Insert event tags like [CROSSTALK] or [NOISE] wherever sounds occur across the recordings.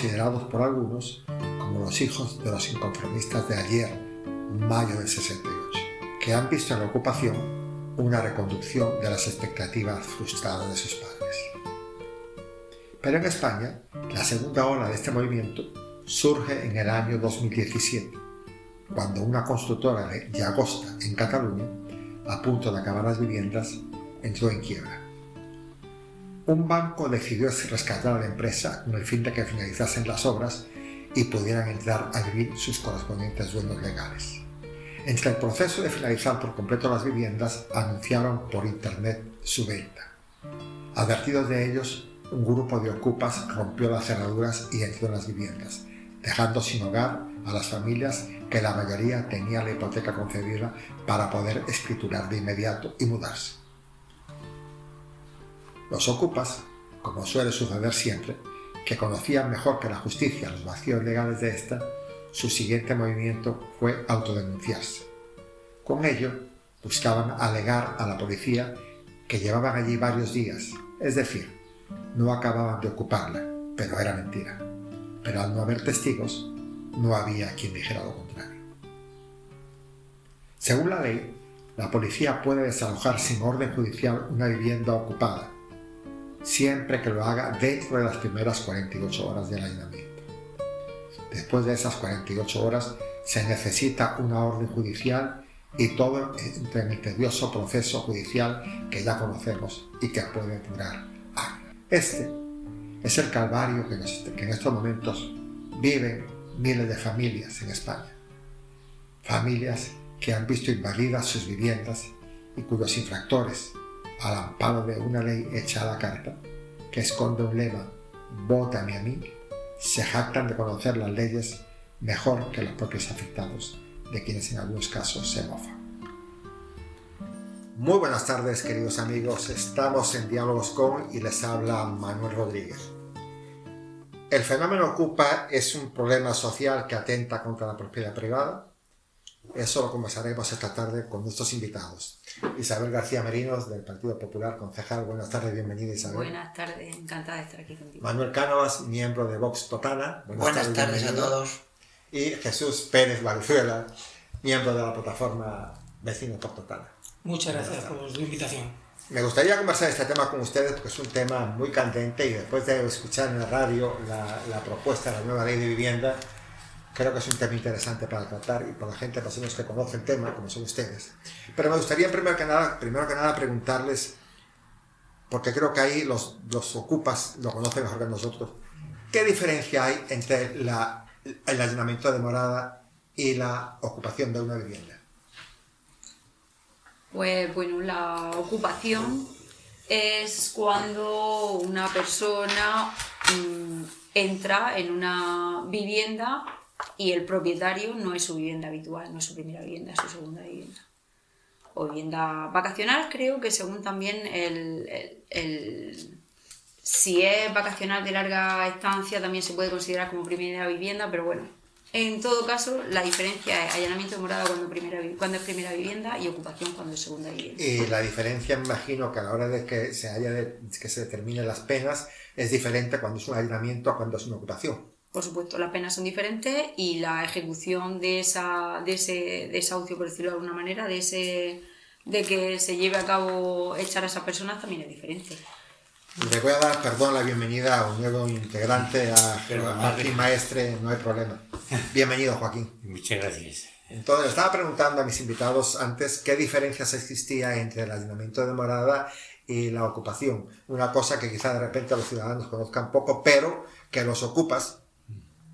considerados por algunos como los hijos de los inconformistas de ayer, mayo del 68, que han visto en la ocupación una reconducción de las expectativas frustradas de sus padres. Pero en España, la segunda ola de este movimiento surge en el año 2017, cuando una constructora de Llagosta, en Cataluña, a punto de acabar las viviendas, entró en quiebra. Un banco decidió rescatar a la empresa con el fin de que finalizasen las obras y pudieran entrar a vivir sus correspondientes dueños legales. Entre el proceso de finalizar por completo las viviendas, anunciaron por internet su venta. Advertidos de ellos, un grupo de ocupas rompió las cerraduras y entró en las viviendas, dejando sin hogar a las familias que la mayoría tenía la hipoteca concedida para poder escriturar de inmediato y mudarse. Los ocupas, como suele suceder siempre, que conocían mejor que la justicia los vacíos legales de esta, su siguiente movimiento fue autodenunciarse. Con ello, buscaban alegar a la policía que llevaban allí varios días, es decir, no acababan de ocuparla, pero era mentira. Pero al no haber testigos, no había quien dijera lo contrario. Según la ley, la policía puede desalojar sin orden judicial una vivienda ocupada, siempre que lo haga dentro de las primeras 48 horas del allanamiento. Después de esas 48 horas se necesita una orden judicial y todo en el tedioso proceso judicial que ya conocemos y que puede durar este es el calvario que, en estos momentos viven miles de familias en España. Familias que han visto invadidas sus viviendas y cuyos infractores, al amparo de una ley hecha a la carta, que esconde un lema, vótame a mí, se jactan de conocer las leyes mejor que los propios afectados, de quienes en algunos casos se mofan. Muy buenas tardes queridos amigos, estamos en Diálogos con y les habla Manuel Rodríguez. El fenómeno Ocupa es un problema social que atenta contra la propiedad privada. Eso lo conversaremos esta tarde con nuestros invitados. Isabel García Merinos del Partido Popular, concejal. Buenas tardes, bienvenida Isabel. Buenas tardes, encantada de estar aquí contigo. Manuel Cánovas, miembro de Vox Totana. Buenas, tardes, a todos. Y Jesús Pérez Valenzuela, miembro de la plataforma Vecinos por Totana. Muchas gracias por su invitación. Me gustaría conversar este tema con ustedes porque es un tema muy candente y después de escuchar en la radio la, propuesta de la nueva ley de vivienda, creo que es un tema interesante para tratar y para la gente, personas que conocen el tema, como son ustedes. Pero me gustaría primero que nada, primero que nada preguntarles, porque creo que ahí los, los ocupas lo conocen mejor que nosotros, ¿qué diferencia hay entre la, el allanamiento de morada y la ocupación de una vivienda? Pues bueno, la ocupación es cuando una persona mm, entra en una vivienda y el propietario no es su vivienda habitual, no es su primera vivienda, es su segunda vivienda. O vivienda vacacional, creo que según también el, si es vacacional de larga estancia también se puede considerar como primera vivienda, pero bueno, en todo caso, la diferencia es allanamiento de morada cuando, primera, cuando es primera vivienda y ocupación cuando es segunda vivienda. Y la diferencia, me imagino, que a la hora de que se, haya que se determinen las penas es diferente cuando es un allanamiento a cuando es una ocupación. Por supuesto, las penas son diferentes y la ejecución de, esa, de ese desahucio, por decirlo de alguna manera, de, ese, de que se lleve a cabo echar a esas personas también es diferente. Le voy a dar, perdón, la bienvenida a un nuevo integrante, a Joaquín Maestre, no hay problema. Bienvenido, Joaquín. Muchas gracias. Entonces, estaba preguntando a mis invitados antes qué diferencias existía entre el allanamiento de morada y la ocupación. Una cosa que quizá de repente los ciudadanos conozcan poco, pero que los ocupas,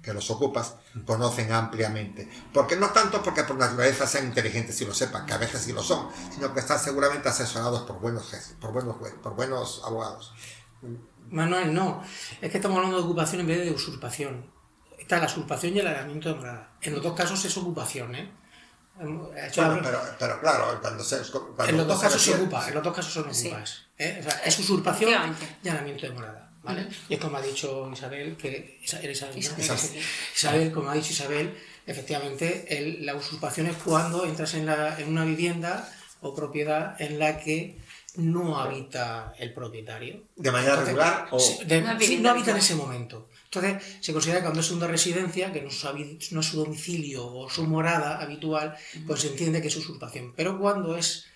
que los ocupas conocen ampliamente. Porque no tanto porque por naturaleza sean inteligentes y lo sepan, que a veces sí lo son, sino que están seguramente asesorados por buenos por buenos por buenos abogados. Manuel, no. Es que estamos hablando de ocupación en vez de usurpación. Está la usurpación y el allanamiento de morada. En los dos casos es ocupación, ¿eh? pero, claro, cuando se. en los dos casos se ocupa, en los dos casos son ocupas. ¿eh? es usurpación y allanamiento de morada. Y es como ha dicho Isabel, que Isabel, como ha dicho Isabel, efectivamente la usurpación es cuando entras en, la, en una vivienda o propiedad en la que no habita el propietario. ¿De manera regular? O... no habita en ese momento. Entonces, se considera que cuando es una residencia, que no es, su, domicilio o su morada habitual, pues se entiende que es usurpación. Pero cuando es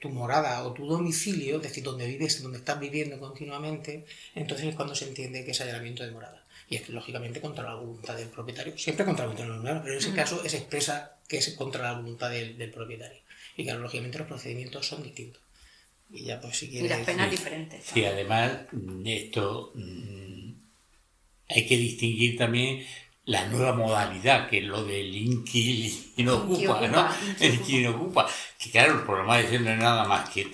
tu morada o tu domicilio, es decir, donde vives, donde estás viviendo continuamente, entonces es cuando se entiende que es allanamiento de morada. Y es lógicamente contra la voluntad del propietario, siempre contra la voluntad del propietario, pero en ese caso es expresa que es contra la voluntad del, propietario. Y que lógicamente los procedimientos son distintos. Y ya pues si quieres... Y las penas diferentes. Sí, además esto hay que distinguir también la nueva modalidad, que es lo del inquilino ocupa, ¿no? El inquilino ocupa. Que claro, el problema de no es nada más que el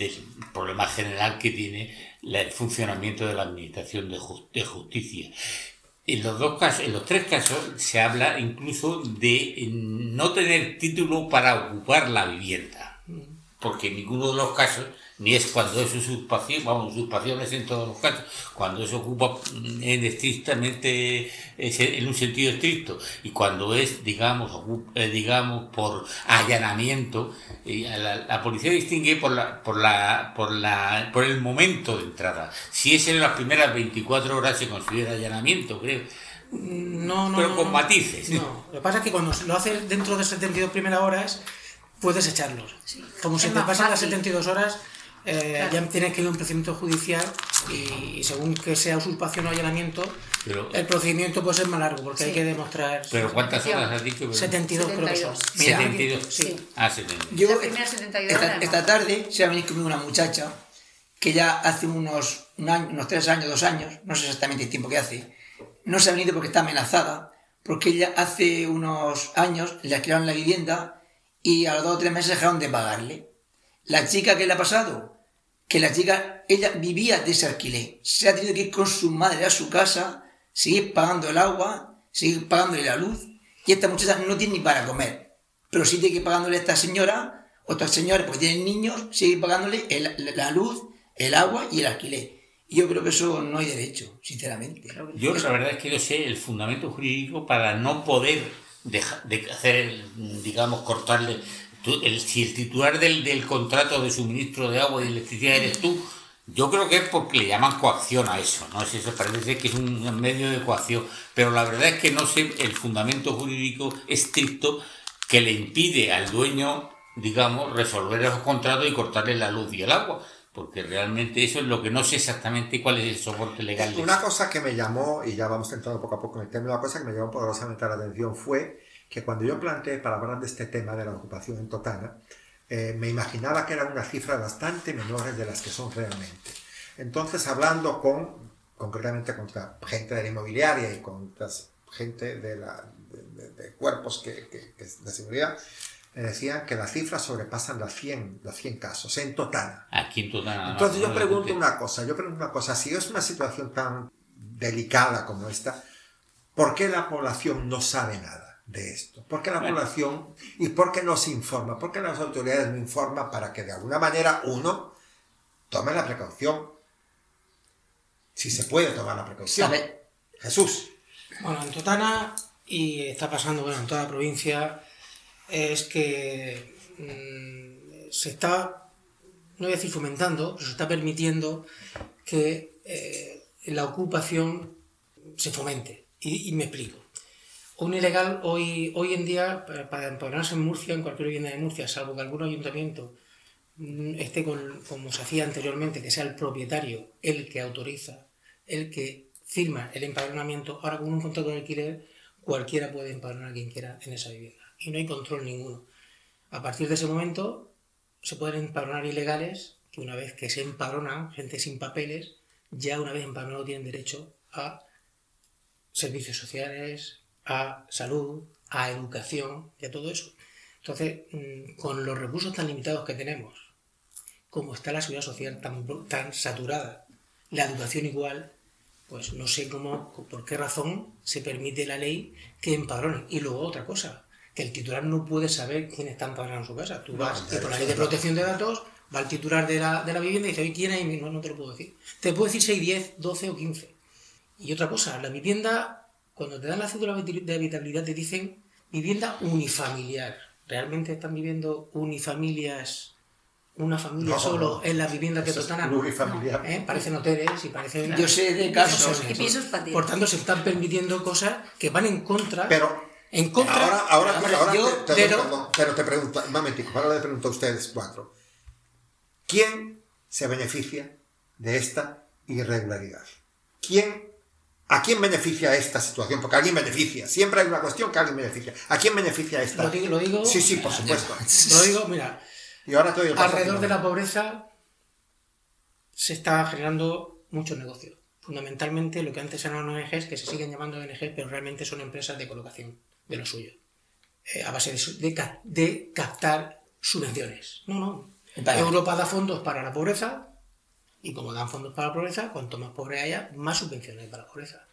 problema general que tiene el funcionamiento de la administración de, justicia. En los dos casos, en los tres casos, se habla incluso de no tener título para ocupar la vivienda. Porque en ninguno de los casos ni es cuando es usurpación, vamos, usurpación es en todos los casos, cuando se ocupa en estrictamente, en un sentido estricto, y cuando es, digamos, eh, digamos por allanamiento, la, la, policía distingue por la, por la, por la, por el momento de entrada. Si es en las primeras 24 horas se considera allanamiento, creo. No, no. Pero con matices. No, lo que pasa es que cuando lo hace dentro de 72 primeras horas, puedes echarlos. Como si te pasan las 72 horas, eh, ya tiene que ir un procedimiento judicial y, según que sea usurpación o allanamiento, el procedimiento puede ser más largo porque hay que demostrar. ¿Pero cuántas horas has dicho? 72, creo que son. 72. Sí. Ah, 72. Yo, esta, tarde se ha venido conmigo una muchacha que ya hace unos, un año, unos tres años, dos años, no sé exactamente el tiempo que hace, no se ha venido porque está amenazada, porque ella hace unos años le alquilaron la vivienda y a los dos o tres meses dejaron de pagarle. La chica que le ha pasado, que la chica, ella vivía de ese alquiler. Se ha tenido que ir con su madre a su casa, seguir pagando el agua, seguir pagándole la luz, y esta muchacha no tiene ni para comer. Pero sí tiene que pagándole a esta señora, otras señoras, porque tienen niños, seguir pagándole la luz, el agua y el alquiler. Y yo creo que eso no hay derecho, sinceramente. Yo la verdad es que yo sé el fundamento jurídico para no poder dejar de hacer, digamos, cortarle si el titular del, contrato de suministro de agua y electricidad eres tú, yo creo que es porque le llaman coacción a eso, ¿no? Si eso parece que es un medio de coacción, pero la verdad es que no sé el fundamento jurídico estricto que le impide al dueño, digamos, resolver esos contratos y cortarle la luz y el agua, porque realmente eso es lo que no sé exactamente cuál es el soporte legal. Una cosa que me llamó, y ya vamos entrando poco a poco en el tema, una cosa que me llamó poderosamente la atención fue que cuando yo planteé para hablar de este tema de la ocupación en Totana, eh, me imaginaba que eran unas cifras bastante menores de las que son realmente. Entonces, hablando con, concretamente contra gente de la inmobiliaria y contra gente de, la, de, cuerpos que, que, de seguridad, me decían que las cifras sobrepasan las 100, los 100 casos en Totana. Aquí en Totana. Entonces yo pregunto una cosa, yo pregunto una cosa, si es una situación tan delicada como esta, ¿por qué la población no sabe nada? De esto? ¿Por qué la población y por qué no se informa? ¿Por qué las autoridades no informan para que de alguna manera uno tome la precaución? Si se puede tomar la precaución. Jesús. Bueno, en Totana y está pasando bueno, en toda la provincia es que mm, se está, no voy a decir fomentando, pero se está permitiendo que eh, la ocupación se fomente. y me explico. Un ilegal hoy, hoy en día, para empadronarse en Murcia, en cualquier vivienda de Murcia, salvo que algún ayuntamiento mm, esté con, como se hacía anteriormente, que sea el propietario el que autoriza, el que firma el empadronamiento, ahora con un contrato de alquiler, cualquiera puede empadronar a quien quiera en esa vivienda. Y no hay control ninguno. A partir de ese momento se pueden empadronar ilegales que una vez que se empadronan, gente sin papeles, ya una vez empadronado tienen derecho a servicios sociales, a salud, a educación y a todo eso. Entonces, mm, con los recursos tan limitados que tenemos, como está la seguridad social tan, tan saturada, la educación igual, pues no sé cómo, por qué razón se permite la ley que empadrone. Y luego otra cosa, que el titular no puede saber quién está empadronado en su casa. Tú vas, y por la ley de protección de datos, va el titular de la, de la vivienda y dice, ¿quién hay? No, no te lo puedo decir. Te puedo decir 6, 10, 12 o 15. Y otra cosa, la vivienda cuando te dan la cédula de habitabilidad te dicen vivienda unifamiliar. ¿Realmente están viviendo unifamilias una familia solo en la vivienda que total ¿eh? parecen hoteles y parecen yo sé de casos. Y pisos por tanto se están permitiendo cosas que van en contra pero en contra ahora ahora, ahora te, pero, pero te pregunto un momentico ahora le pregunto a ustedes cuatro. Quién se beneficia de esta irregularidad quién ¿A quién beneficia esta situación? Porque alguien beneficia. Siempre hay una cuestión que alguien beneficia. ¿A quién beneficia esta? Lo digo, lo digo Sí, sí, por supuesto. [LAUGHS] Lo digo, mira. Y ahora te alrededor de la pobreza se está generando muchos negocios. Fundamentalmente lo que antes eran ONGs, que se siguen llamando ONGs, pero realmente son empresas de colocación de lo suyo. Eh, a base de, de, captar subvenciones. No, no. Europa da fondos para la pobreza, y como dan fondos para la pobreza, cuanto más pobre haya, más subvenciones para la pobreza.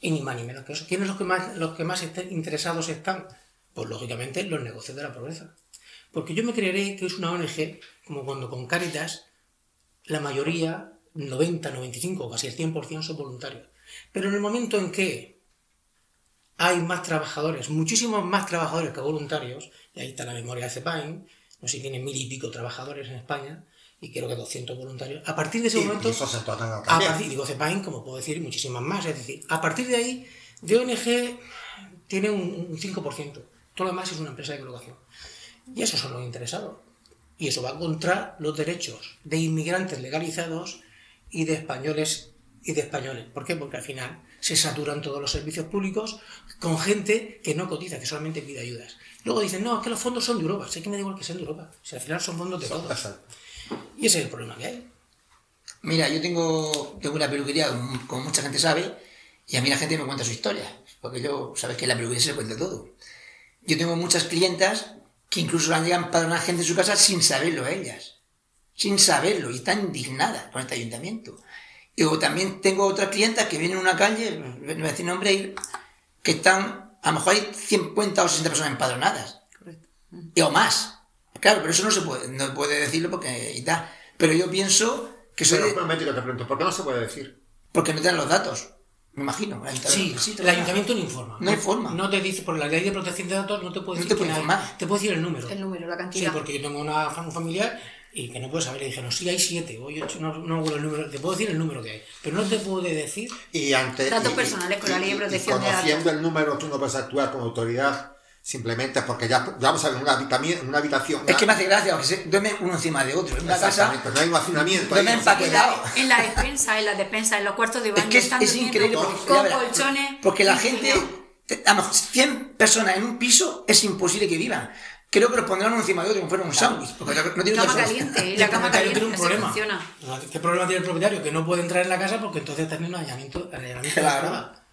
Y ni más ni menos que eso. ¿Quiénes los que más, los que más interesados están? Pues lógicamente los negocios de la pobreza. Porque yo me creeré que es una ONG, como cuando con Caritas, la mayoría, 90, 95, casi el 100% son voluntarios. Pero en el momento en que hay más trabajadores, muchísimos más trabajadores que voluntarios, y ahí está la memoria de CEPAIN, no sé si tiene mil y pico trabajadores en España, y creo que 200 voluntarios. A partir de ese momento. a partir, digo CEPAIN, como puedo decir, muchísimas más. Es decir, a partir de ahí, de ONG tiene un, 5%. Todo lo demás es una empresa de colocación. Y esos son los interesados. Y eso va contra los derechos de inmigrantes legalizados y de españoles y de españoles. ¿Por qué? Porque al final se saturan todos los servicios públicos con gente que no cotiza, que solamente pide ayudas. Luego dicen, no, es que los fondos son de Europa. Sé que me da igual que sean de Europa. Si al final son fondos de todos. Y ese es el problema que hay. Mira, yo tengo, tengo una peluquería, como mucha gente sabe, y a mí la gente me cuenta su historia, porque yo, sabes que la peluquería se le cuenta todo. Yo tengo muchas clientas que incluso han llegado para una gente en su casa sin saberlo ellas, sin saberlo, y están indignadas con este ayuntamiento. Y también tengo otras clientas que vienen a una calle, no voy a decir nombre, que están, a lo mejor hay 50 o 60 personas empadronadas, y o más. Claro, pero eso no se puede, no puede decirlo porque y tal. Pero yo pienso que soy. Pero, un te pregunto, ¿por qué no se puede decir? Porque no tienen los datos. Me imagino. Sí, sí, el ayuntamiento no informa. No informa. No te dice, por la ley de protección de datos, no te puede decir. No te puede informar. Te puede decir el número. El número, la cantidad. Sí, porque yo tengo una, un familiar y que no puedo saber. Le dijeron, sí, hay siete o ocho, no, no el número. Te puedo decir el número que hay, pero no te puede decir. Y ante. Datos personales con la ley de protección de datos. Conociendo el número, tú no puedes actuar como autoridad simplemente porque ya, vamos a ver una, habitación, una habitación es que me hace gracia porque se duerme uno encima de otro en una casa no hay un hacinamiento duerme empaquetado. en la despensa en la despensa en los cuartos de baño es que es, es increíble porque, con colchones porque la gente a lo mejor 100 personas en un piso es imposible que vivan. Creo que los pondrán uno encima de otro como fuera un sándwich porque no tiene cama caliente [LAUGHS] la cama caliente tiene un problema. ¿qué problema tiene el propietario? que no puede entrar en la casa porque entonces está teniendo un allanamiento, claro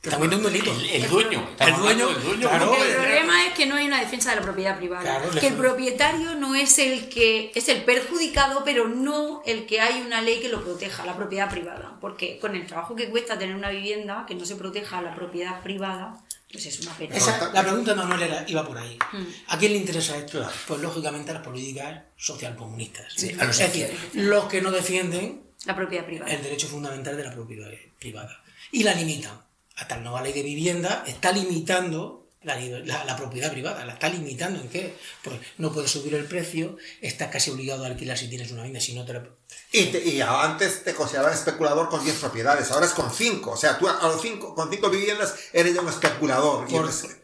también un delito. El, dueño. El dueño. El, problema es que no hay una defensa de la propiedad privada. que el propietario no es el que es el perjudicado, pero no el que hay una ley que lo proteja, la propiedad privada. Porque con el trabajo que cuesta tener una vivienda que no se proteja la propiedad privada, pues es una pena. la pregunta no, era, iba por ahí. Hmm. ¿A quién le interesa esto? Pues lógicamente a las políticas socialcomunistas. Sí, a los es decir, los que no defienden la propiedad privada. el derecho fundamental de la propiedad privada. Y la limitan hasta la nueva ley de vivienda está limitando la, la, propiedad privada, la está limitando en qué? Pues no puedes subir el precio, estás casi obligado a alquilar si tienes una vivienda, si no te la... Y, antes te consideraban especulador con 10 propiedades, ahora es con 5. O sea, tú a los cinco, con 5 viviendas eres ya un especulador.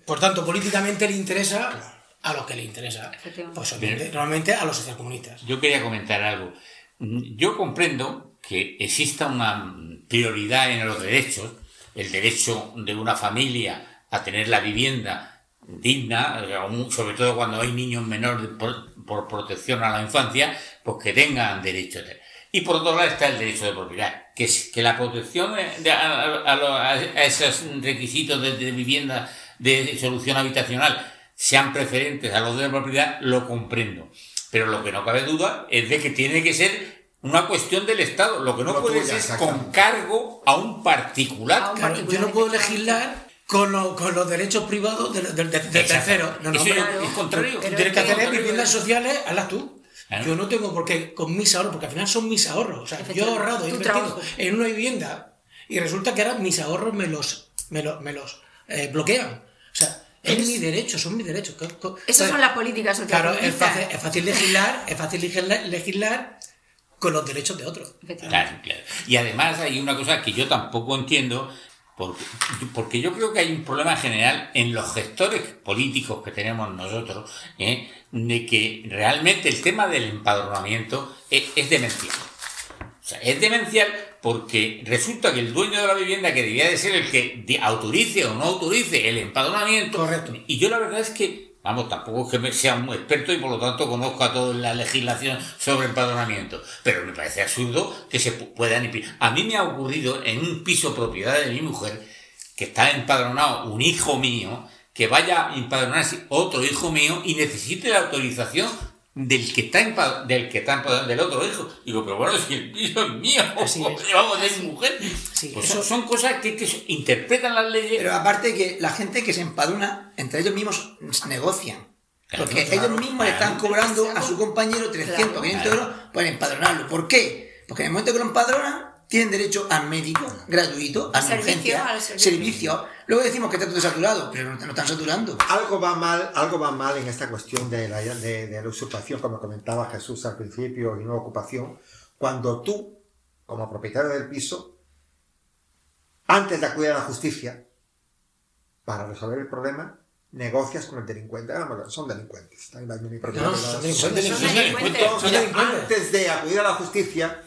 Por, tanto, políticamente le interesa a los que le interesa. Pues normalmente a los socialcomunistas. Yo quería comentar algo. Yo comprendo que exista una prioridad en los derechos, el derecho de una familia a tener la vivienda digna, sobre todo cuando hay niños menores por, protección a la infancia, pues que tengan derecho. Y por otro lado está el derecho de propiedad, que la protección a, esos requisitos de, vivienda de solución habitacional sean preferentes a los de propiedad, lo comprendo. Pero lo que no cabe duda es de que tiene que ser una cuestión del Estado. Lo que no, puede ser es con cargo a un particular. yo no puedo legislar con, con los derechos privados del de, tercero. No, no, es contrario. tienes que hacer viviendas sociales, hazlas tú. Yo no tengo por qué, con mis ahorros, porque al final son mis ahorros. O sea, yo he ahorrado, he invertido en una vivienda y resulta que ahora mis ahorros me los, me los, me los eh, bloquean. O sea, Es mi derecho, son mis derechos. Esas son las políticas Claro, es fácil, es fácil legislar, es fácil legislar con los derechos de otros. Claro, claro. Y además hay una cosa que yo tampoco entiendo, porque, porque yo creo que hay un problema general en los gestores políticos que tenemos nosotros, ¿eh? de que realmente el tema del empadronamiento es, es demencial. O sea, es demencial porque resulta que el dueño de la vivienda, que debía de ser el que autorice o no autorice el empadronamiento, Correcto. y yo la verdad es que, vamos, tampoco es que sea un experto y por lo tanto conozca toda la legislación sobre empadronamiento, pero me parece absurdo que se puedan A mí me ha ocurrido en un piso propiedad de mi mujer, que está empadronado un hijo mío, que vaya a empadronarse otro hijo mío y necesite la autorización del que está del que está del otro hijo. Digo, pero bueno, si el piso es mío, llevamos [LAUGHS] de mi mujer. pues son, cosas que, interpretan las leyes. Pero aparte que la gente que se empadrona, entre ellos mismos negocian. Porque ellos mismos le están cobrando a su compañero 300, 500 euros por empadronarlo. ¿Por qué? Porque en el momento que lo empadronan, tienen derecho al médico gratuito, a emergencia, servicio. Luego decimos que está todo saturado, pero no, están saturando. Algo va mal, algo va mal en esta cuestión de la, de, la usurpación, como comentaba Jesús al principio, y no ocupación, cuando tú, como propietario del piso, antes de acudir a la justicia para resolver el problema, negocias con el delincuente. son delincuentes. son delincuentes. Antes de acudir a la justicia,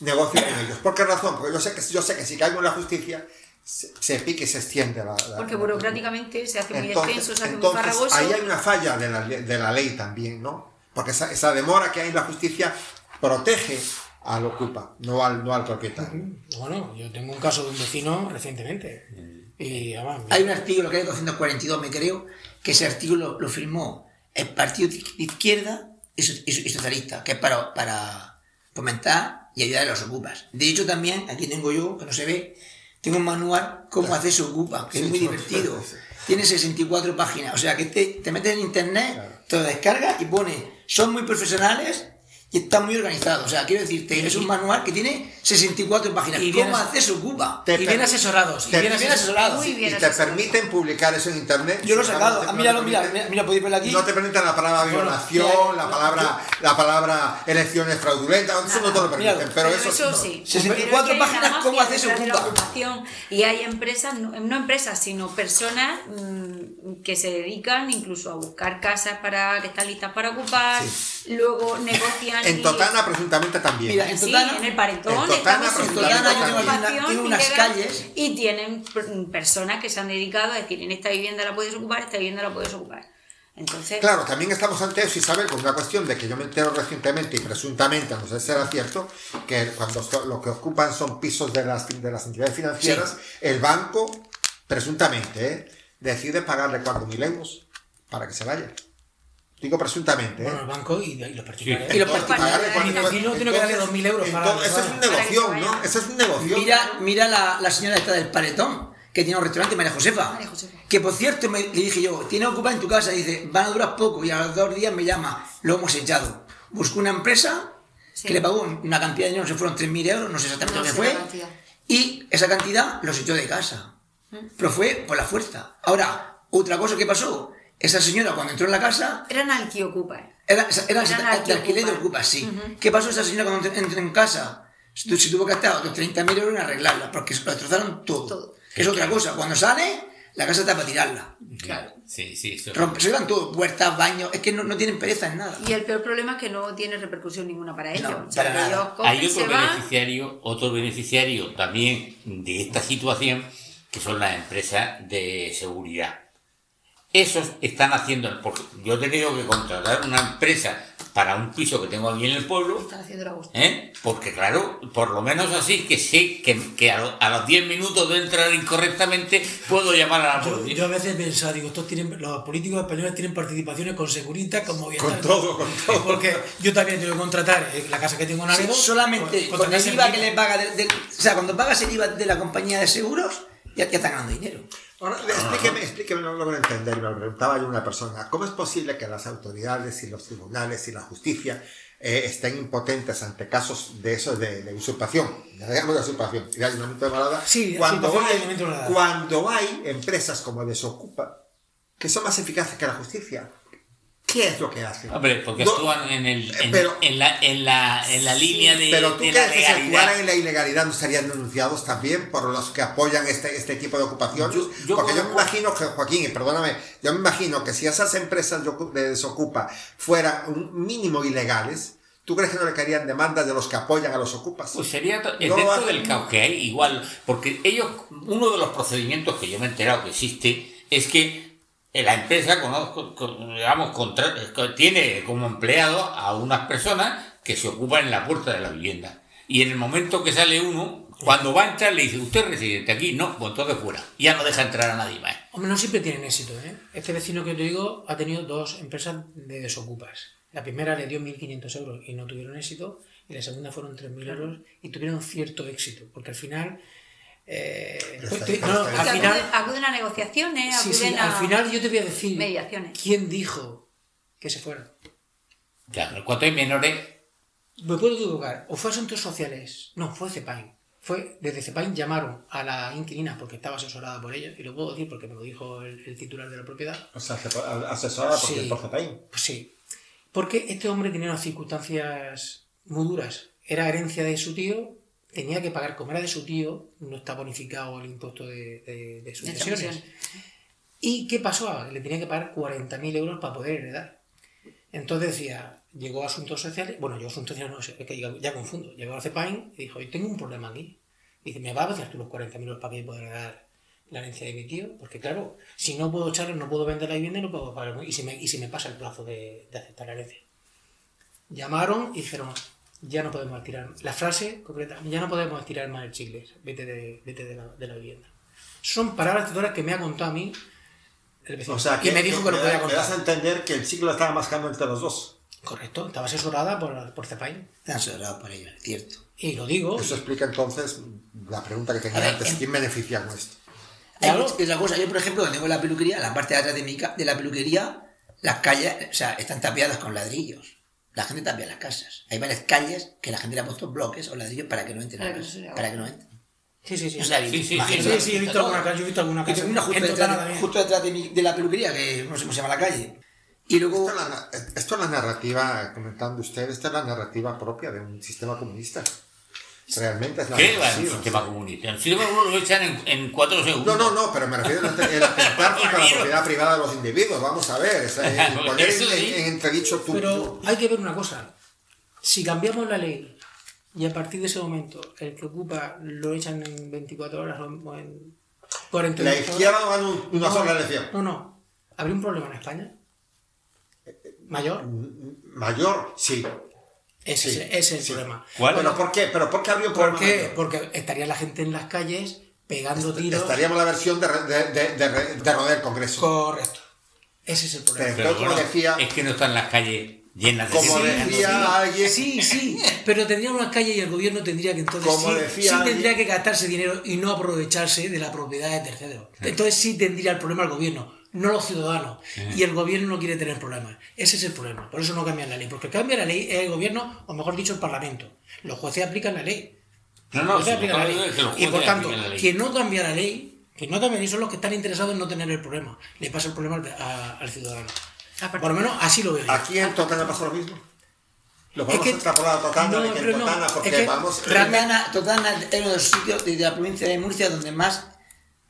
negocio con ellos. ¿Por qué razón? Porque yo sé que, yo sé que si caigo en la justicia, se, pique y se extiende la, Porque burocráticamente se hace muy extenso, se hace muy farragoso. Ahí hay una falla de la, de la ley también, ¿no? Porque esa, esa, demora que hay en la justicia protege al ocupa, no al, no al propietario. Bueno, yo tengo un caso de un vecino recientemente. Y, hay un artículo que hay 242, me creo, que ese artículo lo firmó el Partido de Izquierda y, Socialista, que es para, para fomentar y ayudar a los ocupas. De hecho, también, aquí tengo yo, que no se ve, tengo un manual cómo hacer su ocupa, que es muy divertido. Tiene 64 páginas, o sea que te, te metes en internet, te lo descargas y pone, son muy profesionales y está muy organizado. O sea, quiero decirte, es un manual que tiene 64 páginas. Y ¿Cómo hace su Cuba? y bien asesorados. y bien, asesorados. y te permiten publicar eso en internet. Yo lo he sacado. Ah, míralo, mira, mira, podéis verlo aquí. No te permiten la palabra violación, la palabra la palabra elecciones fraudulentas, eso no te lo permiten. pero, eso, sí. 64 páginas, ¿cómo hace su Cuba? Y hay empresas, no, empresas, sino personas mm, que se dedican incluso a buscar casas para que están listas para ocupar, luego negocian en Totana presuntamente también. Mira, en Totana, sí, en el Paretón, en Totana, Totana tiene unas calles. Y tienen personas que se han dedicado a decir, en esta vivienda la puedes ocupar, esta vivienda la puedes ocupar. Entonces, claro, también estamos ante eso, Isabel, con una cuestión de que yo me entero recientemente y presuntamente, no sé si será cierto, que cuando lo que ocupan son pisos de las, de las entidades financieras, el banco, presuntamente, ¿eh? decide pagarle 4.000 euros para que se vaya. Digo presuntamente. ¿eh? Bueno, el banco y, los particulares. Y los particulares. Y no tiene que darle 2.000 euros para. Eso es un negocio, ¿no? Eso es un negocio. Mira, mira la, la señora esta del paletón, que tiene un restaurante, María Josefa. María Josefa. Que por cierto, me, le dije yo, tiene ocupada en tu casa, y dice, van a durar poco, y a los dos días me llama, lo hemos echado. Buscó una empresa que le pagó una cantidad de dinero, se fueron 3.000 euros, no sé exactamente lo que fue. Y esa cantidad los echó de casa. ¿Mm? Pero fue por la fuerza. Ahora, otra cosa que pasó, esa señora cuando entró en la casa... Eran ocupa Era, era, era de alquiler de ocupa, sí. ¿Qué pasó esa señora cuando entró en casa? Se tuvo que gastar otros 30.000 euros en arreglarla, porque se lo destrozaron todo. Que es otra cosa. Cuando sale, la casa está para tirarla. Claro. Sí, sí. Eso... Rompe, se dan todo, puertas, baños, es que no, no, tienen pereza en nada. Y el peor problema es que no tiene repercusión ninguna para ellos. Hay otro beneficiario, otro beneficiario también de esta situación, que son las empresas de seguridad esos están haciendo, porque yo he tenido que contratar una empresa para un piso que tengo aquí en el pueblo. Están haciendo ¿eh? Porque claro, por lo menos así que sé que, que a, los 10 minutos de entrar incorrectamente puedo llamar a la policía. Yo, a veces pienso, digo, estos tienen, los políticos españoles tienen participaciones con seguridad, como bien. Con todo, con todo. Porque yo también tengo que contratar eh, la casa que tengo en Aredo. solamente con, el IVA que le paga, o sea, cuando pagas el IVA de la compañía de seguros, ya, ya está ganando dinero. Ahora, explíqueme, explíqueme, no logro entender, me lo preguntaba yo una persona, ¿cómo es posible que las autoridades y los tribunales y la justicia eh, estén impotentes ante casos de eso de, usurpación? Ya digamos de usurpación, y de de Sí, cuando, hay, cuando hay empresas como Desocupa, que son más eficaces que la justicia. ¿Qué es lo que hacen? Hombre, porque actúan en, el, en, en, la, en, la, en la línea de. Pero tú de crees que si actuaran en la ilegalidad no estarían denunciados también por los que apoyan este, este tipo de ocupación. porque yo me imagino que, Joaquín, y perdóname, yo me imagino que si esas empresas de desocupa fueran un mínimo ilegales, ¿Tú crees que no le caerían demandas de los que apoyan a los ocupas? Pues sería dentro del caos que hay, igual, porque ellos, uno de los procedimientos que yo me he enterado que existe es que la empresa digamos, tiene como empleado a unas personas que se ocupan en la puerta de la vivienda. Y en el momento que sale uno, cuando va a entrar le dice, ¿usted es residente aquí? No, pues entonces fuera. Ya no deja entrar a nadie más. Hombre, no siempre tienen éxito, ¿eh? Este vecino que te digo ha tenido dos empresas de desocupas. La primera le dio 1.500 euros y no tuvieron éxito, y la segunda fueron 3.000 euros y tuvieron cierto éxito, porque al final eh, al final acuden a negociaciones, acuden Al final yo te voy a decir mediaciones. quién dijo que se fueran. Claro, cuando hay menores. Me puedo equivocar. O fue Asuntos Sociales. No, fue CEPAIN. Fue, desde CEPAIN llamaron a la inquilina porque estaba asesorada por ella, y lo puedo decir porque me lo dijo el, titular de la propiedad. O sea, asesorada por, CEPAIN. Pues sí. Porque este hombre tenía unas circunstancias muy duras. Era herencia de su tío, tenía que pagar, como era de su tío, no está bonificado el impuesto de, de, sucesiones. ¿Y qué pasó? Le tenía que pagar 40.000 euros para poder heredar. Entonces decía, llegó a Asuntos Sociales, bueno, yo Asuntos Sociales no sé, es que ya, confundo, llegó a CEPAIN y dijo, yo tengo un problema aquí. dice, ¿me vas a hacer tú los 40.000 euros para que yo pueda heredar la herencia de mi tío? Porque claro, si no puedo echarlo, no puedo vender la vivienda y no puedo pagar. Y si me, y si me pasa el plazo de, de aceptar la herencia. Llamaron y dijeron, ya no podemos tirar. La frase completa, ya no podemos tirar más el chicle, vete de, vete de, la, de la vivienda. Son palabras tutoras que me ha contado a mí el vecino. O sea, que, me dijo que, lo podía contar. Me das a entender que el ciclo estaba mascando entre los dos. Correcto, estaba asesorada por, por Cepain. Estaba asesorada por ella, cierto. Y lo digo. Eso explica entonces la pregunta que tenía antes: ¿quién beneficia con esto? Claro. Es la cosa, yo por ejemplo, donde tengo la peluquería, la parte de atrás de, mi, de la peluquería, las calles, o sea, están tapiadas con ladrillos la gente tapia las casas. Hay varias calles que la gente le ha puesto bloques o ladrillos para que no entren. Para, que, no para que no entren. Sí, sí, sí. Sí, sí, sí, sí, he visto alguna casa, yo he visto alguna casa. Una justo, detrás, justo detrás de, mi, de, la peluquería, que no sé cómo se llama la calle. Y luego... Esto es, la, esto es la narrativa, comentando usted, esta es la narrativa propia de un sistema comunista. Realmente es la ¿Qué va el sistema comunista? El sistema comunista lo echan en, en cuatro segundos. No, no, no, pero me refiero a atentar contra la [LAUGHS] propiedad privada de los individuos. Vamos a ver, es, [LAUGHS] poner en, en, entredicho tu. Pero hay que ver una cosa. Si cambiamos la ley y a partir de ese momento el que ocupa lo echan en 24 horas o en 48 La izquierda no gana una sola elección. No, no. ¿Habría un problema en España? ¿Mayor? Mayor, sí. Ese, es, el problema. ¿Pero por qué? ¿Pero por qué habría un problema? ¿Por qué? Porque estaría la gente en las calles pegando tiros. Estaríamos la versión de, de, de, de, rodear el Congreso. Correcto. Ese es el problema. Pero, como decía, es que no están las calles llenas de Como decía alguien. Sí, sí. Pero tendríamos las calles y el gobierno tendría que entonces. Como sí, sí tendría que gastarse dinero y no aprovecharse de la propiedad de terceros. Entonces sí tendría el problema el gobierno no los ciudadanos. Y el gobierno no quiere tener problemas. Ese es el problema. Por eso no cambian la ley. Porque cambia la ley el gobierno, o mejor dicho, el Parlamento. Los jueces aplican la ley. No, no, aplican la ley. y por tanto, quien no cambia la ley, que no cambia son los que están interesados en no tener el problema. Le pasa el problema al, ciudadano. Por lo menos así lo veo. ¿Aquí en Totana pasa lo mismo? Lo vamos es que, a extrapolar a Totana, no, en Totana, porque es que vamos... Totana, Totana es uno de los sitios de la provincia de Murcia donde más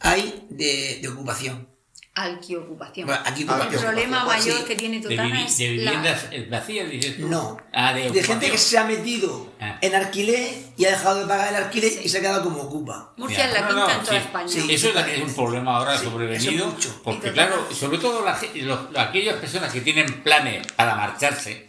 hay de, de ocupación alquiocupación. el problema mayor que tiene Totana es de viviendas vacías, dices tú. No, ah, de, gente que se ha metido ah. en alquiler y ha dejado de pagar el alquiler y se ha quedado como ocupa. Murcia es la quinta en toda España. eso es un problema ahora sobrevenido, porque claro, sobre todo aquellas personas que tienen planes para marcharse,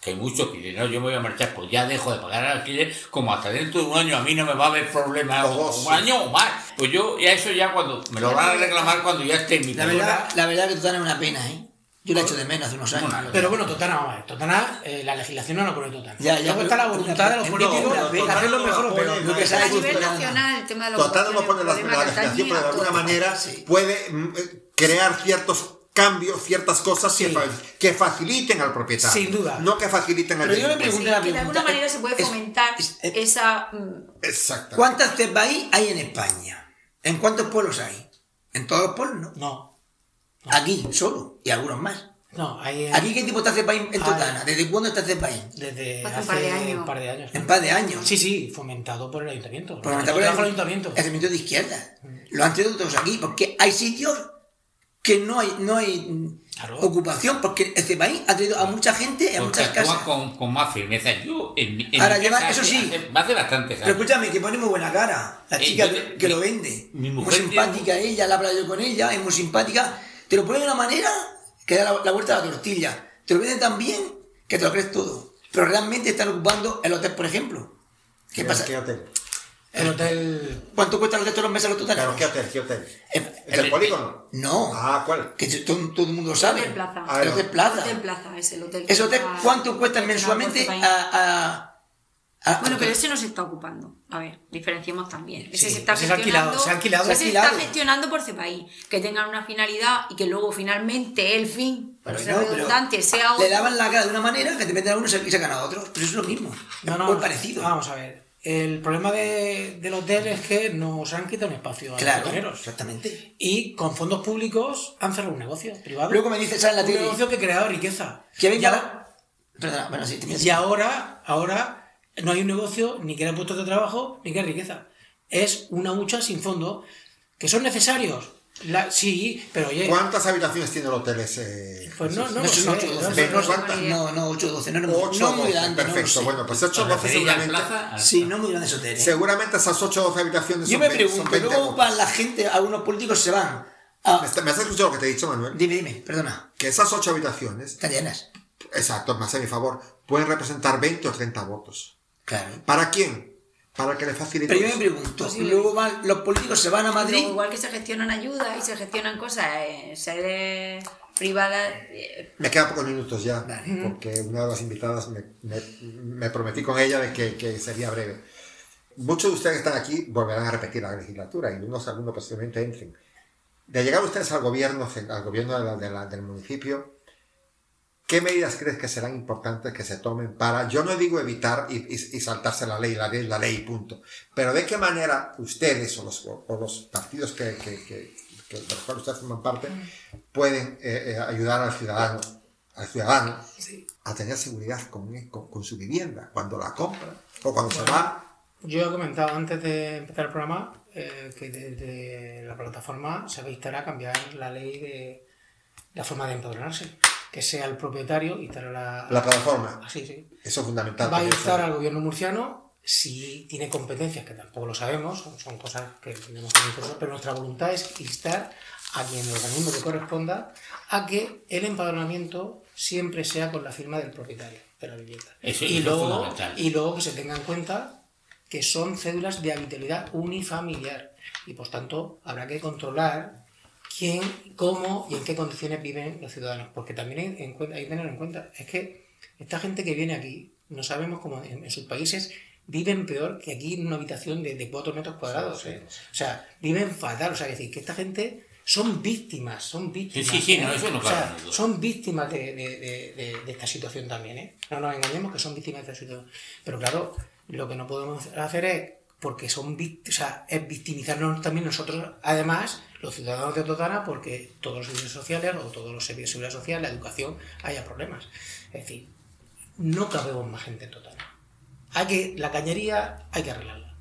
que hay muchos que dicen, no, yo me voy a marchar, pues ya dejo de pagar el alquiler, como hasta dentro de un año a mí no me va a haber problema, o un año o más. Pues yo, ya eso ya cuando, me lo van a reclamar cuando ya esté en mi La verdad, la verdad que Totana es una pena, ¿eh? Yo lo he hecho de menos hace unos años. pero bueno, Totana, vamos Totana, eh, la legislación no lo pone Totana. Ya, ya. está la voluntad de los políticos de hacerlo mejor o peor. A nivel nacional, el tema de los Totana no pone la, legislación, pero de alguna manera puede mm, eh, crear ciertos cambio ciertas cosas que, faciliten al propietario. Sin duda. No que faciliten al Pero yo me pregunto la pregunta, De alguna manera se puede fomentar esa... Mm, Exacto. ¿Cuántas CEPAI hay en España? ¿En cuántos pueblos hay? ¿En todos los pueblos? No. No. Aquí, solo, y algunos más. No, hay, ¿Aquí qué tipo está CEPAIN en Totana? ¿Desde cuándo está CEPAIN? Desde Hace hace un par de años. un par de años. En par de años. Sí, sí, fomentado por el ayuntamiento. Fomentado por el ayuntamiento. El ayuntamiento de izquierda. Lo han traído todos aquí, porque hay sitios que no hay, no hay Claro. ocupación, porque el CEPAIN ha traído a mucha gente y a muchas casas. con, con más firmeza. Yo, en, Ahora mi lleva- casa eso sí. hace- hace bastantes Pero escúchame, que pone muy buena cara. La Eh, chica yo que, mi- lo vende. mi muy simpática ella, la habla yo con ella, es muy simpática. Te lo pone de una manera que da la, la vuelta a la tortilla. Te lo vende tan bien que te lo crees todo. Pero realmente están ocupando el hotel, por ejemplo. ¿Qué pasa? ¿Qué hotel? El hotel. ¿Cuánto cuesta el hotel todos los meses a los Claro, totaneros? ¿qué hotel? ¿Qué hotel? Eh, ¿Es el polígono? No. Ah, ¿cuál? Que todo, todo el mundo sabe. Hotel Plaza. Ah, El Hotel Plaza. Hotel Plaza es el hotel. ¿Ese hotel cuánto cuesta mensualmente a, a, a- Bueno, pero ese no se está ocupando. A ver, diferenciemos también. Ese Sí, se está gestionando. alquilado, se ha alquilado. ese Se ha se está gestionando por CEPAI. Que tengan una finalidad y que luego finalmente el fin, para Bueno, ser pero redundante, sea otro. Le lavan la cara de una manera que te meten a uno y sacan a otro. Pero eso es lo mismo. No, no. Muy parecido. Vamos a ver. El problema de- del hotel es que nos han quitado un espacio a los Claro, hoteneros. exactamente. Y con fondos públicos han cerrado un negocio privado. Luego me dice, ¿sabes la un negocio que ha creado riqueza. Que Y ahora- Perdona, bueno, sí, te Y ahora, ahora no hay un negocio, ni que era puestos de trabajo, ni que riqueza. Es una hucha sin fondo, que son necesarios. La- sí, pero oye, ¿Cuántas habitaciones tiene el hotel ese? pues no, no, No lo son sé, 8 no 12. sé. Menos No, ¿cuántas? no, no, 8 12. No, no, 8 no muy grande. perfecto. bueno, pues 8 ¿Os 12 referís al seguramente. plaza? Al- Sí, no muy grandes hoteles. Seguramente esas 8 o 12 habitaciones Yo son me 20 son pregunto, 20 luego para la gente, algunos políticos se van ¿Me a... está- me has escuchado lo que te he dicho, Manuel? Dime, dime, perdona. Que esas 8 habitaciones, Están llenas. exacto, más a mi favor, pueden representar 20 o 30 votos. Claro. ¿Para quién? Para que le facilite. Pero yo me pregunto, Posible. luego van, los políticos se van a Madrid... Igual que se gestionan ayudas y se gestionan cosas en sedes privadas. eh, Me quedan pocos minutos ya, Vale. porque una de las invitadas me, me- me prometí con ella de que, que sería breve. Muchos de ustedes que están aquí volverán a repetir la legislatura y unos algunos posiblemente entren. De llegar ustedes al gobierno, al gobierno de la- de la- del municipio, ¿qué medidas crees que serán importantes que se tomen para, yo no digo evitar y, y- y saltarse la ley, la ley, la ley, punto, pero de qué manera ustedes o los, o los partidos que, que, que- que de los cuales ustedes forman parte pueden eh, eh, ayudar al ciudadano, al ciudadano a tener seguridad con, con, con su vivienda cuando la compra o cuando se va. Yo he comentado antes de empezar el programa eh, que desde la plataforma se va a instar a cambiar la ley de la forma de empadronarse. Que sea el propietario instar a la... La plataforma, Así, sí. eso es fundamental. Va a instar al gobierno murciano si tiene competencias, que tampoco lo sabemos, son, son cosas que tenemos que informar, pero nuestra voluntad es instar a quien el organismo que corresponda a que el empadronamiento siempre sea con la firma del propietario de la vivienda. Eso- y, eso es luego, fundamental. y luego que se tenga en cuenta que son cédulas de habitabilidad unifamiliar y por tanto habrá que controlar quién, cómo y en qué condiciones viven los ciudadanos. Porque también hay, hay que tener en cuenta, es que esta gente que viene aquí, no sabemos cómo en, en sus países viven peor que aquí en una habitación de, de 4 metros cuadrados. ¿eh? O sea, viven fatal. O sea, es decir, que esta gente son víctimas, son víctimas. Sí, sí, sí, no, eso no O sea, son víctimas de esta situación también. ¿eh? No nos engañemos que son víctimas de esta situación. Pero claro, lo que no podemos hacer es, porque son víctimas, o sea, es victimizarnos también nosotros, además, los ciudadanos de Totana, porque todos los servicios sociales o todos los servicios de seguridad social, la educación, haya problemas. Es decir, no cabemos más gente en Totana. Hay que, la cañería hay que arreglarla.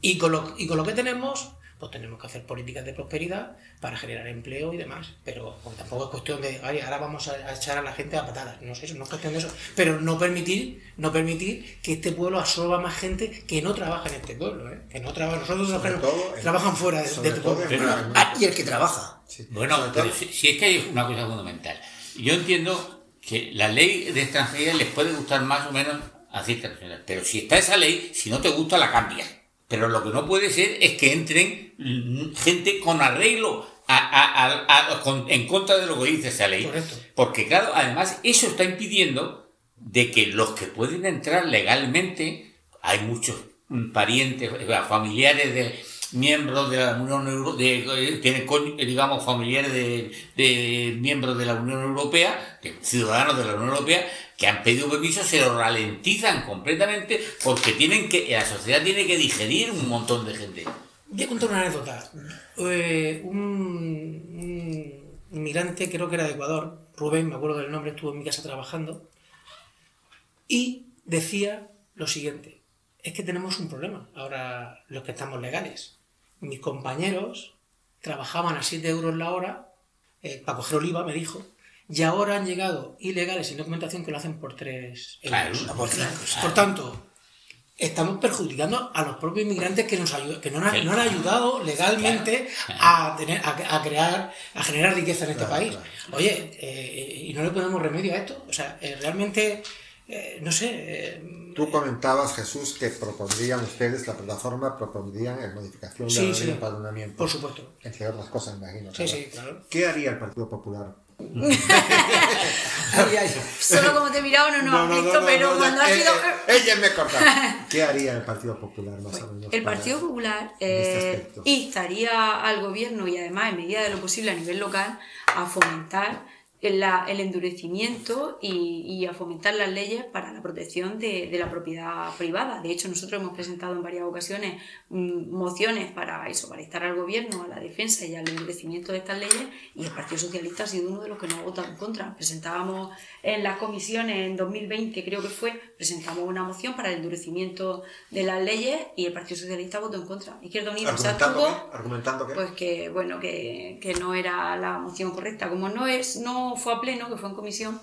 Y con, lo, y con lo que tenemos, pues tenemos que hacer políticas de prosperidad para generar empleo y demás. Pero pues, tampoco es cuestión de, "Ay, ahora vamos a, echar a la gente a patadas. No sé, eso no es cuestión de eso. Pero no permitir, no permitir que este pueblo absorba más gente que no trabaja en este pueblo. ¿eh? Que no trabaja, nosotros Sobre trabajamos- todo en- trabajan fuera de, este pueblo. Pero- Ah, y el que trabaja. sí. Bueno, pero si es que hay una cosa fundamental. Yo entiendo que la ley de extranjería les puede gustar más o menos a ciertas personas, pero si está esa ley, si no te gusta, la cambias. Pero lo que no puede ser es que entren gente con arreglo a- a- a- a- con- en contra de lo que dice esa ley. Correcto. Porque claro, además eso está impidiendo de que los que pueden entrar legalmente, hay muchos mm, parientes, eh, familiares de miembros de la Unión Europea, tienen con- eh, digamos familiares de, miembros de la Unión Europea, ciudadanos de la Unión Europea, que han pedido permiso, se lo ralentizan completamente porque tienen que, la sociedad tiene que digerir un montón de gente. Voy a contar una anécdota. Eh, un, un- inmigrante, creo que era de Ecuador, Rubén, me acuerdo del nombre, estuvo en mi casa trabajando, y decía lo siguiente, es que tenemos un problema, ahora los que estamos legales. Mis compañeros trabajaban a 7 euros la hora, eh, para coger oliva, me dijo, y ahora han llegado ilegales sin documentación que lo hacen por 3 euros. por, por tanto, estamos perjudicando a los propios inmigrantes que nos que no, han, no han ayudado legalmente a tener a, crear a generar riqueza en este país. oye eh, y no le ponemos remedio a esto. O sea eh, realmente eh, no sé tú comentabas Jesús que propondrían ustedes la plataforma propondrían la modificación de la ley de empadronamiento por supuesto. entre otras cosas me imagino sí sí claro. Qué haría el Partido Popular [LAUGHS] Solo como te miraba no nos no, visto, pero cuando ha sido... ella me corta. [LAUGHS] ¿Qué haría el Partido Popular más o menos? El Partido Popular eh, este instaría al gobierno y además en medida de lo posible a nivel local a fomentar el endurecimiento y, a fomentar las leyes para la protección de, la propiedad privada. De hecho, nosotros hemos presentado en varias ocasiones mm, mociones para eso, para instar al gobierno a la defensa y al endurecimiento de estas leyes y el Partido Socialista ha sido uno de los que nos ha votado en contra. Presentábamos en las comisiones en 2020, creo que fue, presentamos una moción para el endurecimiento de las leyes y el Partido Socialista votó en contra. Izquierda Unida se argumentando que pues que bueno que, que no era la moción correcta, como no es no fue a pleno, que fue en comisión,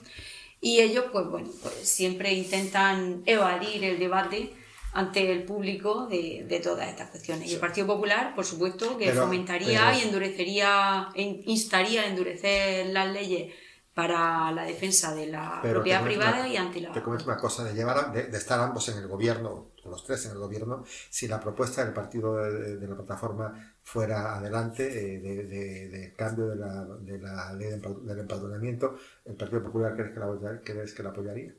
y ellos, pues bueno, pues siempre intentan evadir el debate ante el público de, de todas estas cuestiones. Y el Partido Popular, por supuesto, que fomentaría y endurecería, instaría a endurecer las leyes para la defensa de la propiedad privada y ante la... Te comento una cosa, de, llevar, de, estar ambos en el gobierno, los tres en el gobierno, si la propuesta del partido de, la plataforma fuera adelante eh, de, cambio de la, de la ley del empadronamiento, ¿el Partido Popular crees que la, crees que la apoyaría?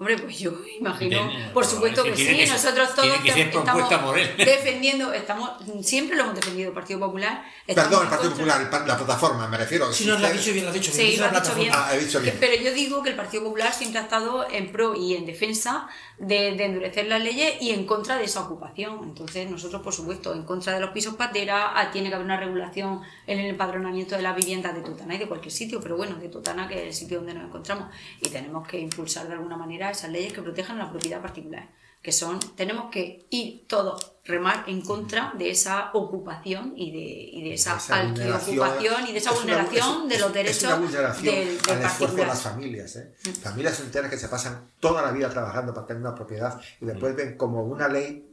Hombre, pues yo imagino, por supuesto que, sí, nosotros todos estamos [LAUGHS] defendiendo, estamos, siempre lo hemos defendido el Partido Popular. Perdón, el Partido Popular, la plataforma, me refiero. Sí, no, lo ha dicho bien, lo ha dicho bien. Sí, lo ha dicho bien. Ah, dicho bien. Pero yo digo que el Partido Popular siempre ha estado en pro y en defensa de, de, endurecer las leyes y en contra de esa ocupación. Entonces, nosotros, por supuesto, en contra de los pisos patera, ah, tiene que haber una regulación en el empadronamiento de las viviendas de Totana y de cualquier sitio, pero bueno, de Totana, que es el sitio donde nos encontramos, y tenemos que impulsar de alguna manera esas leyes que protejan la propiedad particular, que son, tenemos que ir todos, remar en contra de esa ocupación y de, y de esa, ocupación y de esa vulneración de los derechos del, al esfuerzo de las familias. ¿eh? Mm. Familias enteras que se pasan toda la vida trabajando para tener una propiedad y después ven como una ley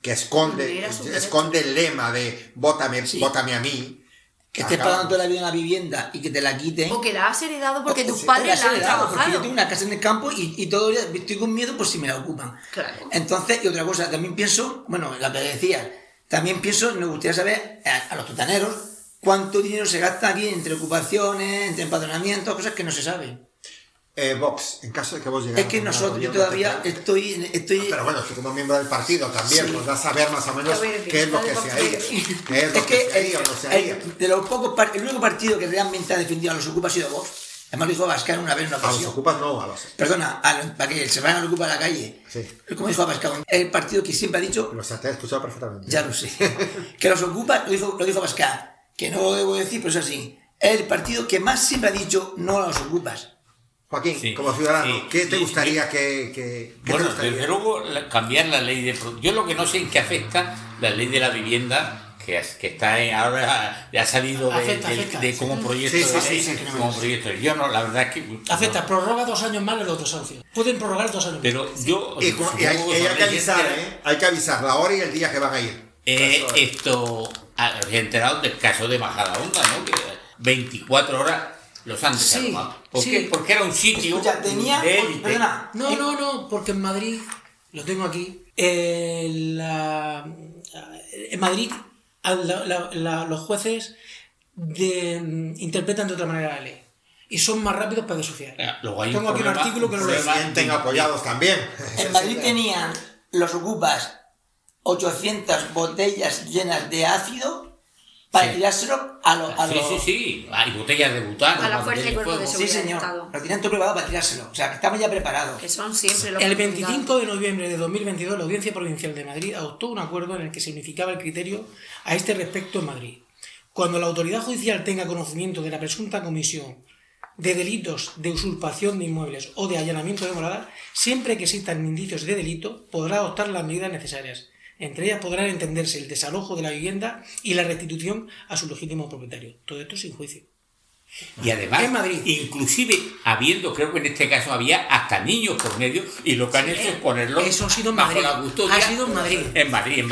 que esconde, esconde el lema de vótame, vótame a mí, que estés pagando toda la vida en la vivienda y que te la quiten. O que la has heredado porque tus padres la, han trabajado. Porque yo tengo una casa en el campo y, y todo estoy con miedo por si me la ocupan. Claro. Entonces, y otra cosa, también pienso, bueno, la que decía, también pienso, me gustaría saber a, los tutaneros cuánto dinero se gasta aquí entre ocupaciones, entre empadronamientos, cosas que no se saben. Eh, Vox, en caso de que vos llegues. Es que nosotros, yo todavía estoy, estoy. pero bueno, tú como miembro del partido también sí. a saber más o menos qué es lo que se haría. ¿Qué es lo que, se haría o no se haría? De los pocos, el único partido que realmente ha defendido a los ocupas ha sido Vox. Además lo dijo Abascal una vez una ocasión. A los ocupas no, a los. Perdona, para que se vayan a los ocupas a la calle. Sí. Como dijo Abascal, el partido que siempre ha dicho. Lo te he escuchado perfectamente. Ya lo sé. [LAUGHS] que los ocupas, lo dijo, lo dijo Abascal, que no lo debo decir, pero es así. Es el partido que más siempre ha dicho no a los ocupas. Joaquín, como ciudadano, ¿qué te gustaría que, bueno, desde luego cambiar la ley de... Yo lo que no sé en qué afecta la ley de la vivienda que, que está ahora ya ha salido de, como proyecto como proyecto yo no la verdad es que afecta prorroga dos años más los dos años pueden prorrogar dos años pero yo y, hay, que avisar ¿eh? hay que avisar la hora y el día que van a ir. Eh, esto he enterado del caso de Majada Onda ¿no? que 24 horas los han sí, ¿Por qué? Porque era un sitio ya tenía, de No, no, no, porque en Madrid, lo tengo aquí, eh, la, en Madrid los jueces de, interpretan de otra manera la ley. Y son más rápidos para desafiar. Tengo aquí un artículo que lo sienten apoyados también. En [LAUGHS] Madrid tenían los ocupas 800 botellas llenas de ácido para tirárselo a los. A sí, sí, sí. Hay botellas de butano. A la fuerza y cuerpo de seguridad. Sí, señor. Lo tienen todo preparado para tirárselo. O sea, que estamos ya preparados. Que son siempre los El 25 de noviembre de 2022, la Audiencia Provincial de Madrid adoptó un acuerdo en el que se unificaba el criterio a este respecto en Madrid. Cuando la autoridad judicial tenga conocimiento de la presunta comisión de delitos de usurpación de inmuebles o de allanamiento de morada, siempre que existan indicios de delito, podrá adoptar las medidas necesarias. Entre ellas podrán entenderse el desalojo de la vivienda y la restitución a su legítimo propietario. Todo esto sin juicio. Y además, inclusive habiendo, creo que en este caso había hasta niños por medio, y lo que han hecho es ponerlos Eso ha sido en Madrid. bajo la custodia. Ha sido en Madrid. En Madrid, en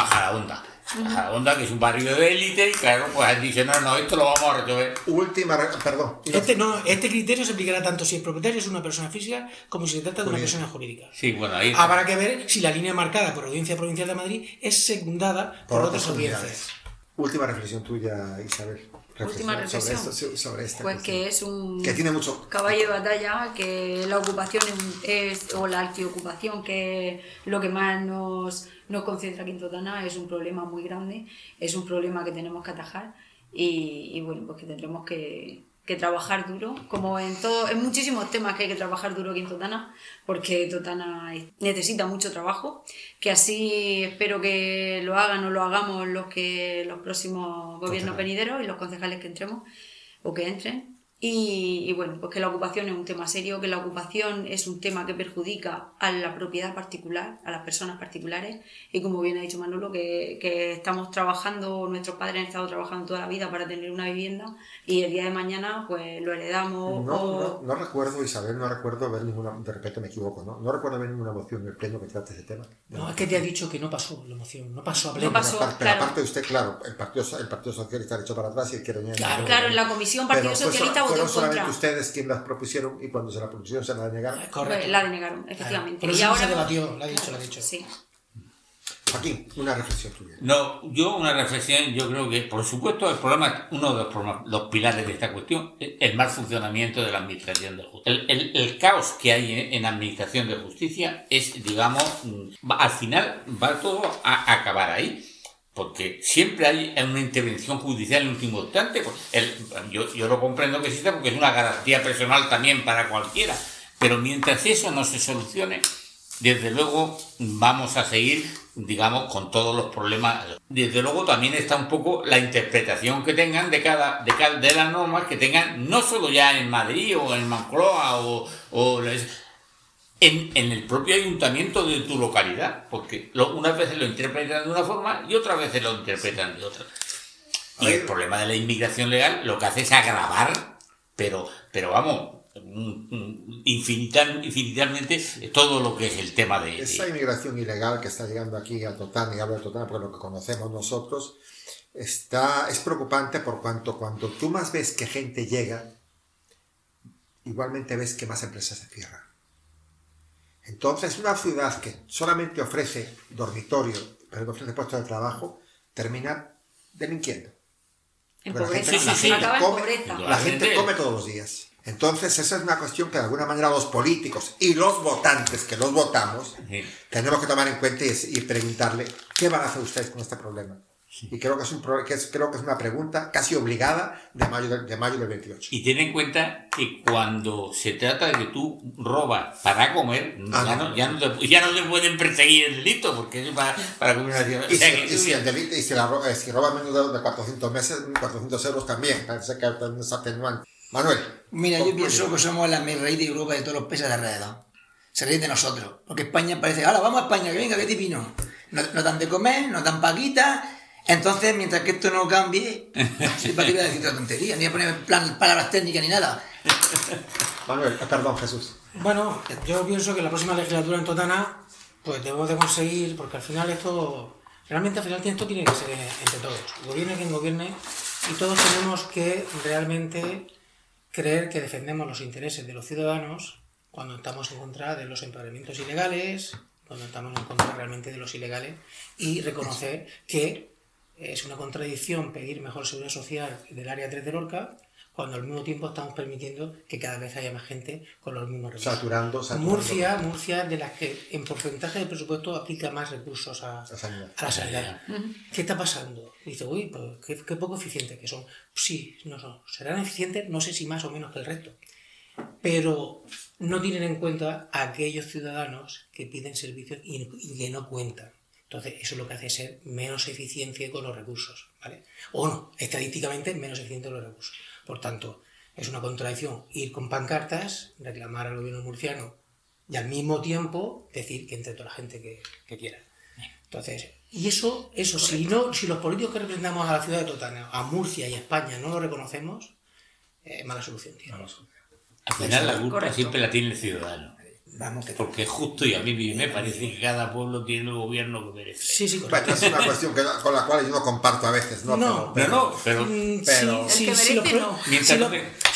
Majadahonda, que es un barrio de élite, y claro, pues dicho, no, no, esto lo vamos a resolver. Última, perdón. Este, no, este criterio se aplicará tanto si el propietario es una persona física como si se trata de una persona jurídica. Sí, bueno, ahí Habrá que ver si la línea marcada por la Audiencia Provincial de Madrid es secundada por, otras audiencias. Última reflexión tuya, Isabel. Última reflexión. Sobre, esta pues que es un que tiene mucho caballo de batalla, que la ocupación es, o la arquiocupación, que es lo que más nos, nos concentra aquí en Totana, es un problema muy grande, es un problema que tenemos que atajar y, y bueno, pues que tendremos que, que trabajar duro, como en todo, en muchísimos temas que hay que trabajar duro aquí en Totana, porque Totana necesita mucho trabajo, que así espero que lo hagan o lo hagamos los que los próximos gobiernos venideros y los concejales que entremos o que entren, y, bueno, pues que la ocupación es un tema serio, que la ocupación es un tema que perjudica a la propiedad particular, a las personas particulares, y como bien ha dicho Manolo, que, que estamos trabajando, nuestros padres han estado trabajando toda la vida para tener una vivienda, y el día de mañana pues lo heredamos. No, no, no, recuerdo, Isabel, no recuerdo ver ninguna, de repente me equivoco, ¿no? No recuerdo ver ninguna moción en el pleno que trate ese tema. No, es que te ha dicho que no pasó la moción, no pasó a pleno. No pasó, pero, claro. aparte de usted, claro, el Partido, el partido Socialista ha hecho para atrás y el que Claro, claro, en la Comisión Partido Socialista fueron solamente ustedes quienes las propusieron y cuando se la propusieron se la denegaron. Correcto. La denegaron, efectivamente. Pero y ahora se debatió, lo ha dicho, lo ha dicho. Sí. Joaquín, una reflexión tuya. No, yo una reflexión, yo creo que, por supuesto, el problema, uno de los, problemas, los pilares de esta cuestión, es el mal funcionamiento de la administración de justicia. El, el, el caos que hay en, en, administración de justicia es, digamos, va, al final va todo a acabar ahí porque siempre hay una intervención judicial en último instante. El, yo, yo lo comprendo que existe porque es una garantía personal también para cualquiera, pero mientras eso no se solucione, desde luego vamos a seguir, digamos, con todos los problemas. Desde luego también está un poco la interpretación que tengan de cada, de cada de las normas que tengan, no solo ya en Madrid o en Moncloa o, o en, en, el propio ayuntamiento de tu localidad, porque lo, unas veces lo interpretan de una forma y otras veces lo interpretan de otra. Y el problema de la inmigración legal lo que hace es agravar, pero, pero vamos, infinita, infinitamente todo lo que es el tema de... Esa inmigración ilegal que está llegando aquí a Totana, y hablo de Totana por lo que conocemos nosotros, está, es preocupante por cuanto cuando tú más ves que gente llega, igualmente ves que más empresas se cierran. Entonces, una ciudad que solamente ofrece dormitorio, pero no ofrece puestos de trabajo, termina delinquiendo. En pobreza. La gente, Sí, la sí, gente come, pobreza. la gente come todos los días. Entonces, esa es una cuestión que de alguna manera los políticos y los votantes que los votamos Sí. tenemos que tomar en cuenta y, y preguntarle qué van a hacer ustedes con este problema. Y creo que, es un, que es, creo que es una pregunta casi obligada de mayo, del- de mayo del 28. Y ten en cuenta que cuando se trata de que tú robas para comer, Ah, ya, no. no, ya, no te, ya no te pueden perseguir el delito, porque es para, para comer una ciudad. Y O sea si, y si el delito, y si, la, eh, si roba menos de, de 400 meses, 400 euros también, parece que es atenuante. Manuel. Mira, yo pienso que somos la raíz de Europa de todos los países de alrededor. Se ríen de nosotros. Porque España parece, ahora vamos a España, que venga, que divino. Nos, nos dan de comer, nos dan paguitas. Entonces, mientras que esto no cambie, [LAUGHS] para qué voy a decir otra tontería, ni voy a poner plan, palabras técnicas ni nada. [LAUGHS] Manuel, eh, perdón, Jesús. Bueno, yo pienso que la próxima legislatura en Totana, pues debemos de conseguir, porque al final esto, realmente al final esto tiene que ser entre todos, gobierne quien gobierne, y todos tenemos que realmente creer que defendemos los intereses de los ciudadanos cuando estamos en contra de los empadronamientos ilegales, cuando estamos en contra realmente de los ilegales, y reconocer que es una contradicción pedir mejor seguridad social del área 3 de Lorca, cuando al mismo tiempo estamos permitiendo que cada vez haya más gente con los mismos recursos. Saturando, saturando. Murcia, Murcia, de las que en porcentaje de presupuesto aplica más recursos a, La sanidad. a la sanidad. ¿Qué está pasando? Dice, uy, pues qué, qué poco eficientes que son. Sí, no son. Serán eficientes, no sé si más o menos que el resto. Pero no tienen en cuenta a aquellos ciudadanos que piden servicios y, y que no cuentan. Entonces, eso lo que hace es ser menos eficiente con los recursos, ¿vale? O no, estadísticamente menos eficiente con los recursos. Por tanto, es una contradicción ir con pancartas, reclamar al gobierno murciano y al mismo tiempo decir que entre toda la gente que, que quiera. Entonces, y eso, eso si, no, si los políticos que representamos a la ciudad de Totana, a Murcia y a España no lo reconocemos, es mala solución, tío. Al final la culpa siempre la tiene el ciudadano. Vamos Porque justo y a mí me parece que cada pueblo tiene el gobierno que merece. Sí, sí, correcto. Es una cuestión con la cual yo no comparto a veces, ¿no? No, pero, no, pero, pero, si,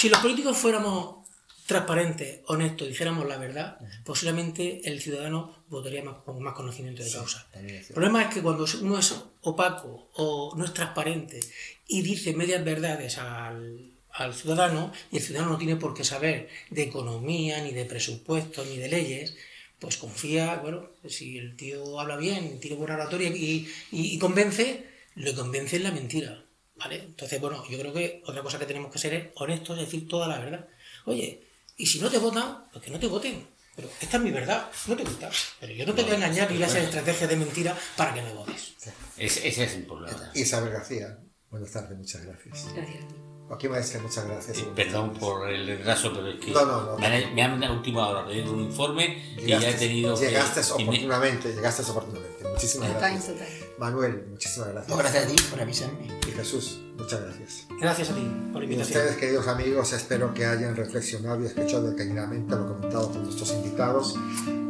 los, políticos fuéramos transparentes, honestos, dijéramos la verdad, posiblemente el ciudadano votaría más, con más conocimiento de causa. el problema es que cuando uno es opaco o no es transparente y dice medias verdades al al ciudadano y el ciudadano no tiene por qué saber de economía, ni de presupuesto, ni de leyes, pues confía, bueno, si el tío habla bien, tiene buena oratoria y, y, convence, lo convence en la mentira, ¿vale? Entonces, bueno, yo creo que otra cosa que tenemos que ser es honestos, decir toda la verdad. Oye, y si no te votan, pues que no te voten. Pero esta es mi verdad, no te gusta. Pero yo no te voy a engañar y voy a hacer estrategias de mentira para que me votes. Ese, es el problema. Isabel García, buenas tardes, muchas gracias. Gracias. Aquí Maestre, muchas gracias. perdón por el retraso, pero es que me, han, me, última hora pedido un informe y ya he tenido. Llegaste oportunamente, llegaste oportunamente. Muchísimas gracias. Manuel, muchísimas gracias. gracias a ti por avisarme. Y Jesús, muchas gracias. Gracias a ti por invitación. Y ustedes, queridos amigos, espero que hayan reflexionado y escuchado detenidamente lo comentado por nuestros invitados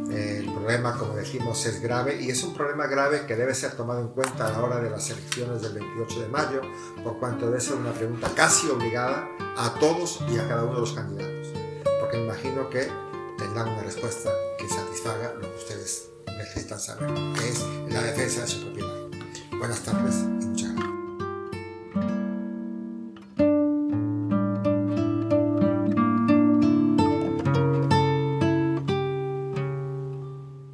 el problema, como decimos, es grave y es un problema grave que debe ser tomado en cuenta a la hora de las elecciones del 28 de mayo, por cuanto debe ser una pregunta casi obligada a todos y a cada uno de los candidatos, porque imagino que tendrán una respuesta que satisfaga lo que ustedes necesitan saber, que es la defensa de su propiedad. Buenas tardes